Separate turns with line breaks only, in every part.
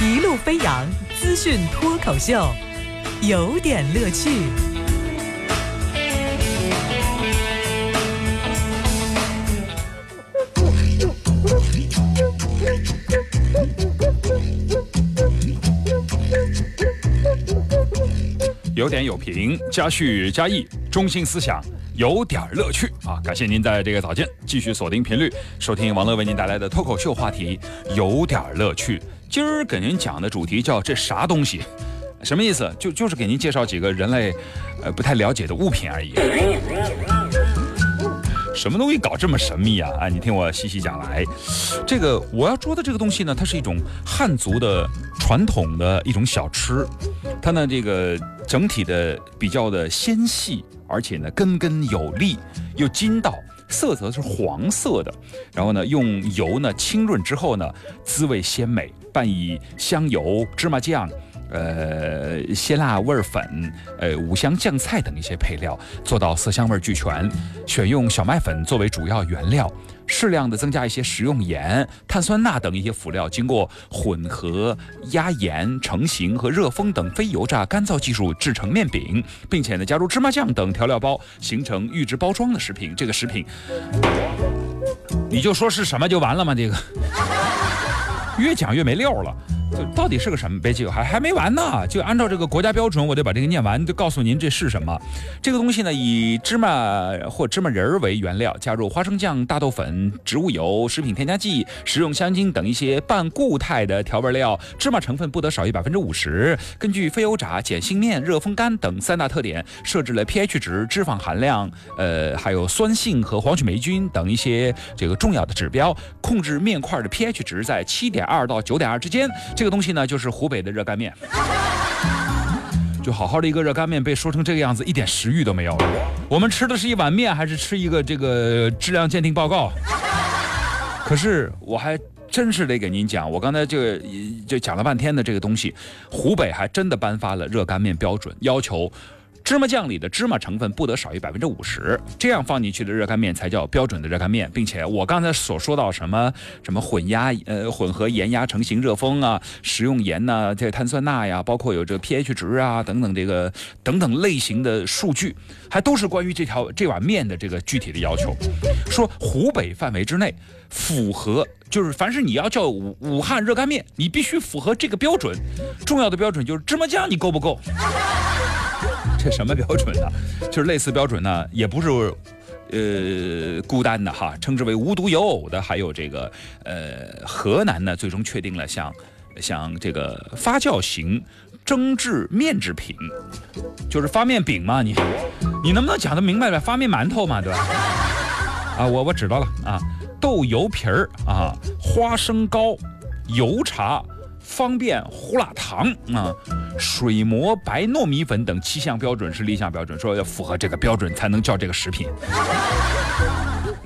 一路飞扬资讯脱口秀，有点乐趣。
有点有评，加叙加意，中心思想有点乐趣啊！感谢您在这个早间继续锁定频率，收听王乐为您带来的脱口秀话题有点乐趣。今儿给您讲的主题叫这啥东西？什么意思？就就是给您介绍几个人类呃不太了解的物品而已。什么东西搞这么神秘啊？啊，你听我细细讲来。这个我要说的这个东西呢，它是一种汉族的传统的一种小吃，它呢这个。整体的比较的纤细，而且呢根根有力，又筋道，色泽是黄色的。然后呢用油呢清润之后呢，滋味鲜美，拌以香油、芝麻酱、呃鲜辣味粉、呃五香酱菜等一些配料，做到色香味俱全。选用小麦粉作为主要原料。适量的增加一些食用盐、碳酸钠等一些辅料，经过混合压盐成型和热风等非油炸干燥技术制成面饼，并且呢加入芝麻酱等调料包，形成预制包装的食品。这个食品，你就说是什么就完了吗？这个越讲越没料了。就到底是个什么？别急，还还没完呢。就按照这个国家标准，我得把这个念完，就告诉您这是什么。这个东西呢，以芝麻或芝麻仁儿为原料，加入花生酱、大豆粉、植物油、食品添加剂、食用香精等一些半固态的调味料。芝麻成分不得少于百分之五十。根据非油炸、碱性面、热风干等三大特点，设置了 pH 值、脂肪含量、呃，还有酸性和黄曲霉菌等一些这个重要的指标，控制面块的 pH 值在七点二到九点二之间。这个东西呢，就是湖北的热干面，就好好的一个热干面被说成这个样子，一点食欲都没有了。我们吃的是一碗面，还是吃一个这个质量鉴定报告？可是我还真是得给您讲，我刚才就就讲了半天的这个东西，湖北还真的颁发了热干面标准，要求。芝麻酱里的芝麻成分不得少于百分之五十，这样放进去的热干面才叫标准的热干面，并且我刚才所说到什么什么混压呃混合盐压成型热封啊，食用盐呐，这碳酸钠呀，包括有这个 pH 值啊等等这个等等类型的数据，还都是关于这条这碗面的这个具体的要求。说湖北范围之内符合，就是凡是你要叫武武汉热干面，你必须符合这个标准。重要的标准就是芝麻酱你够不够？什么标准呢？就是类似标准呢，也不是，呃，孤单的哈，称之为无独有偶的，还有这个，呃，河南呢，最终确定了像，像这个发酵型蒸制面制品，就是发面饼嘛，你，你能不能讲得明白点？发面馒头嘛，对吧？啊，我我知道了啊，豆油皮儿啊，花生糕，油茶。方便胡辣汤啊，水磨白糯米粉等七项标准是立项标准，说要符合这个标准才能叫这个食品。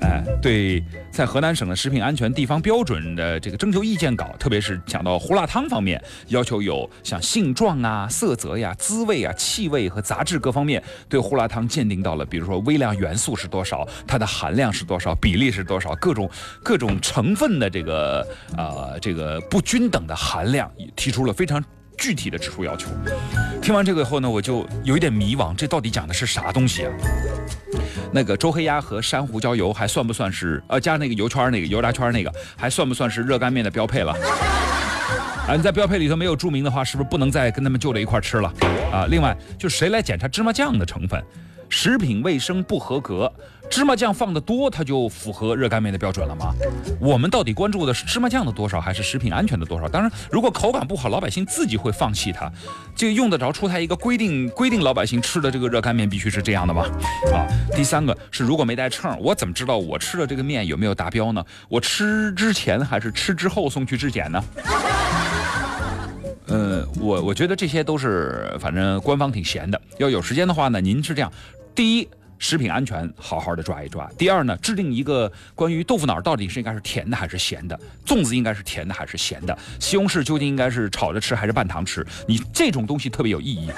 哎，对，在河南省的食品安全地方标准的这个征求意见稿，特别是讲到胡辣汤方面，要求有像性状啊、色泽呀、滋味啊、气味和杂质各方面，对胡辣汤鉴定到了，比如说微量元素是多少，它的含量是多少，比例是多少，各种各种成分的这个呃这个不均等的含量，提出了非常具体的指数要求。听完这个以后呢，我就有一点迷惘，这到底讲的是啥东西啊？那个周黑鸭和珊瑚椒油还算不算是呃加那个油圈那个油炸圈那个还算不算是热干面的标配了？啊，你在标配里头没有注明的话，是不是不能再跟他们就着一块吃了？啊，另外就谁来检查芝麻酱的成分？食品卫生不合格，芝麻酱放的多，它就符合热干面的标准了吗？我们到底关注的是芝麻酱的多少，还是食品安全的多少？当然，如果口感不好，老百姓自己会放弃它，就用得着出台一个规定，规定老百姓吃的这个热干面必须是这样的吗？啊，第三个是，如果没带秤，我怎么知道我吃的这个面有没有达标呢？我吃之前还是吃之后送去质检呢？呃，我我觉得这些都是，反正官方挺闲的。要有时间的话呢，您是这样。第一，食品安全好好的抓一抓。第二呢，制定一个关于豆腐脑到底是应该是甜的还是咸的，粽子应该是甜的还是咸的，西红柿究竟应该是炒着吃还是拌糖吃？你这种东西特别有意义。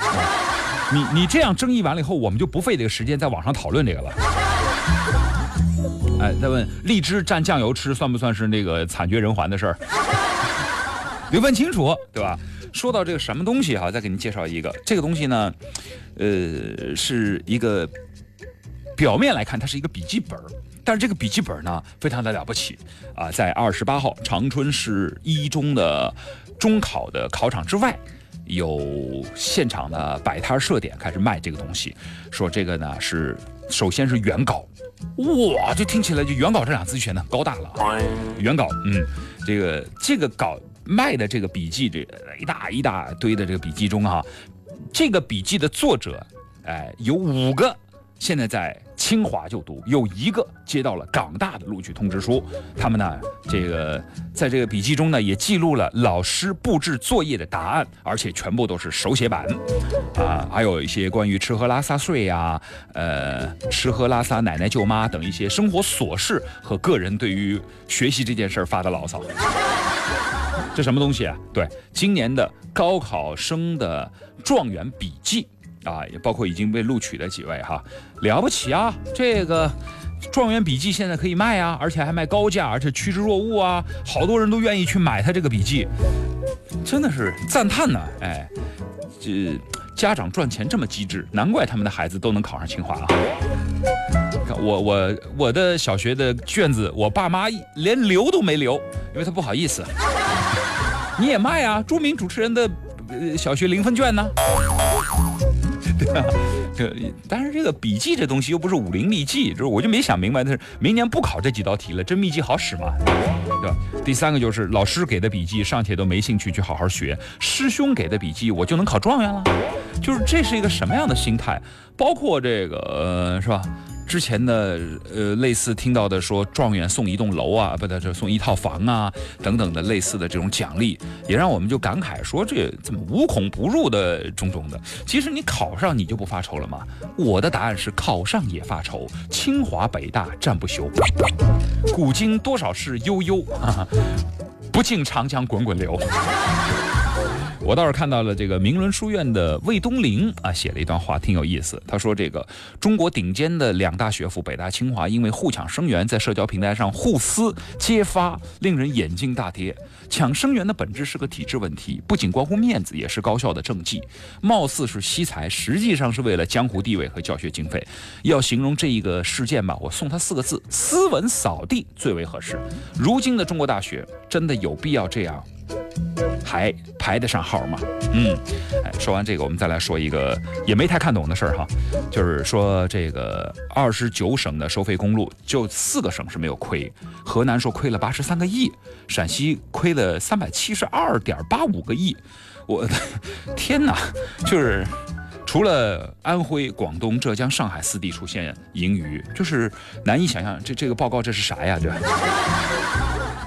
你你这样争议完了以后，我们就不费这个时间在网上讨论这个了。哎，再问荔枝蘸酱油吃算不算是那个惨绝人寰的事儿？得问清楚，对吧？说到这个什么东西哈，再给您介绍一个，这个东西呢，呃，是一个表面来看它是一个笔记本儿，但是这个笔记本呢非常的了不起啊，在二十八号长春市一中的中考的考场之外。有现场的摆摊设点开始卖这个东西，说这个呢是首先是原稿，哇，这听起来就原稿这俩字选的高大了啊，原稿，嗯，这个这个稿卖的这个笔记，这一大一大堆的这个笔记中哈，这个笔记的作者，哎，有五个。现在在清华就读，有一个接到了港大的录取通知书。他们呢，这个在这个笔记中呢，也记录了老师布置作业的答案，而且全部都是手写版。啊，还有一些关于吃喝拉撒睡呀，呃，吃喝拉撒奶奶舅妈等一些生活琐事和个人对于学习这件事儿发的牢骚。这什么东西啊？对，今年的高考生的状元笔记。啊，也包括已经被录取的几位哈，了不起啊！这个状元笔记现在可以卖啊，而且还卖高价，而且趋之若鹜啊，好多人都愿意去买他这个笔记，真的是赞叹呢！哎，这家长赚钱这么机智，难怪他们的孩子都能考上清华啊！我我我的小学的卷子，我爸妈连留都没留，因为他不好意思。你也卖啊？著名主持人的呃小学零分卷呢？对啊，这但是这个笔记这东西又不是武林秘籍，就是我就没想明白，的是明年不考这几道题了，这秘籍好使吗？对吧？第三个就是老师给的笔记尚且都没兴趣去好好学，师兄给的笔记我就能考状元了，就是这是一个什么样的心态？包括这个呃，是吧？之前的呃，类似听到的说状元送一栋楼啊，不对，这送一套房啊，等等的类似的这种奖励，也让我们就感慨说这怎么无孔不入的种种的。其实你考上你就不发愁了吗？我的答案是考上也发愁，清华北大战不休，古今多少事悠悠，不尽长江滚滚流。我倒是看到了这个明伦书院的魏东林啊，写了一段话，挺有意思。他说：“这个中国顶尖的两大学府北大清华，因为互抢生源，在社交平台上互撕揭发，令人眼镜大跌。抢生源的本质是个体制问题，不仅关乎面子，也是高校的政绩。貌似是惜才，实际上是为了江湖地位和教学经费。要形容这一个事件吧，我送他四个字：斯文扫地最为合适。如今的中国大学，真的有必要这样？”还排得上号吗？嗯，哎，说完这个，我们再来说一个也没太看懂的事儿哈，就是说这个二十九省的收费公路，就四个省是没有亏，河南说亏了八十三个亿，陕西亏了三百七十二点八五个亿，我天哪，就是除了安徽、广东、浙江、上海四地出现盈余，就是难以想象，这这个报告这是啥呀？这。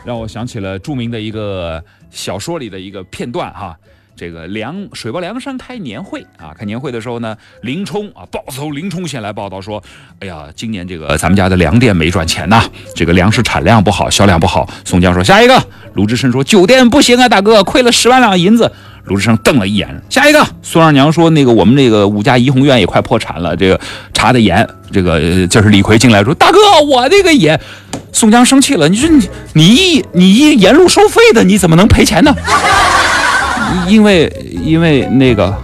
让我想起了著名的一个小说里的一个片段哈，这个梁水泊梁山开年会啊，开年会的时候呢，林冲啊，豹子头林冲先来报道说，哎呀，今年这个咱们家的粮店没赚钱呐，这个粮食产量不好，销量不好。宋江说下一个，鲁智深说酒店不行啊，大哥亏了十万两银子。鲁智深瞪了一眼，下一个，孙二娘说那个我们这个五家怡红院也快破产了，这个查的严。这个就是李逵进来说，大哥，我那个也。宋江生气了，你说你你一你一沿路收费的，你怎么能赔钱呢？因为因为那个。